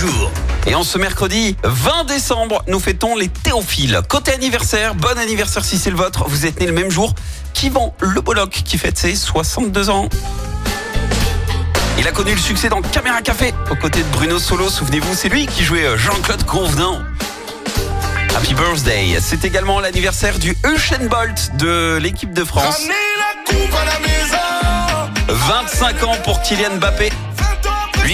jour. Et en ce mercredi 20 décembre, nous fêtons les théophiles. Côté anniversaire, bon anniversaire si c'est le vôtre, vous êtes né le même jour qu'Yvan Le Bolloc qui fête ses 62 ans. Il a connu le succès dans Caméra Café aux côtés de Bruno Solo, souvenez-vous, c'est lui qui jouait euh, Jean-Claude Convenant. Happy birthday. C'est également l'anniversaire du Usain Bolt de l'équipe de France. 25 ans pour Kylian Mbappé.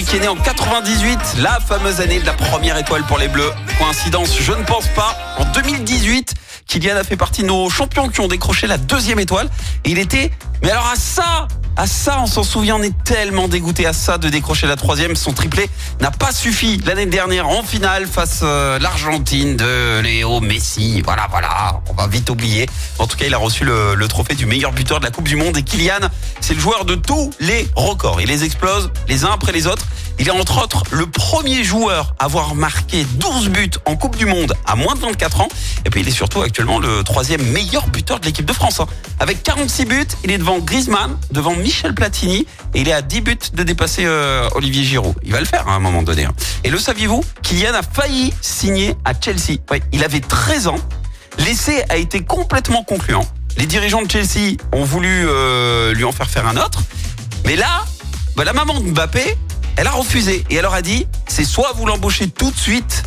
Qui est né en 98, la fameuse année de la première étoile pour les Bleus. Coïncidence, je ne pense pas. En 2018, Kylian a fait partie de nos champions qui ont décroché la deuxième étoile. Et il était, mais alors à ça, à ça, on s'en souvient, on est tellement dégoûté à ça de décrocher la troisième. Son triplé n'a pas suffi l'année dernière en finale face à l'Argentine de Léo Messi. Voilà, voilà, on va vite oublier. En tout cas, il a reçu le, le trophée du meilleur buteur de la Coupe du Monde. Et Kylian, c'est le joueur de tous les records. Il les explose les uns après les autres. Il est entre autres le premier joueur à avoir marqué 12 buts en Coupe du Monde à moins de 24 ans. Et puis il est surtout actuellement le troisième meilleur buteur de l'équipe de France. hein. Avec 46 buts, il est devant Griezmann, devant Michel Platini et il est à 10 buts de dépasser euh, Olivier Giroud. Il va le faire hein, à un moment donné. hein. Et le saviez-vous? Kylian a failli signer à Chelsea. Il avait 13 ans. L'essai a été complètement concluant. Les dirigeants de Chelsea ont voulu euh, lui en faire faire un autre. Mais là, bah, la maman de Mbappé, elle a refusé. Et elle leur a dit, c'est soit vous l'embauchez tout de suite,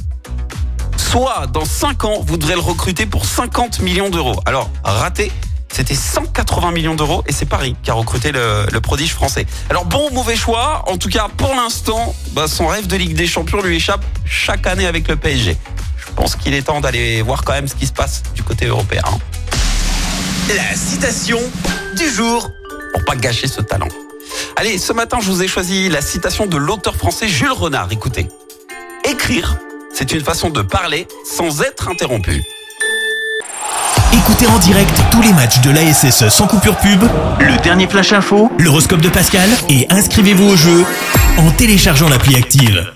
soit dans 5 ans, vous devrez le recruter pour 50 millions d'euros. Alors, raté, c'était 180 millions d'euros et c'est Paris qui a recruté le, prodige français. Alors bon ou mauvais choix, en tout cas pour l'instant, bah, son rêve de Ligue des Champions lui échappe chaque année avec le PSG. Je pense qu'il est temps d'aller voir quand même ce qui se passe du côté européen. La citation du jour. Pour pas gâcher ce talent. Allez, ce matin, je vous ai choisi la citation de l'auteur français Jules Renard. Écoutez. Écrire, c'est une façon de parler sans être interrompu. Écoutez en direct tous les matchs de l'ASSE sans coupure pub, le dernier flash info, l'horoscope de Pascal et inscrivez-vous au jeu en téléchargeant l'appli active.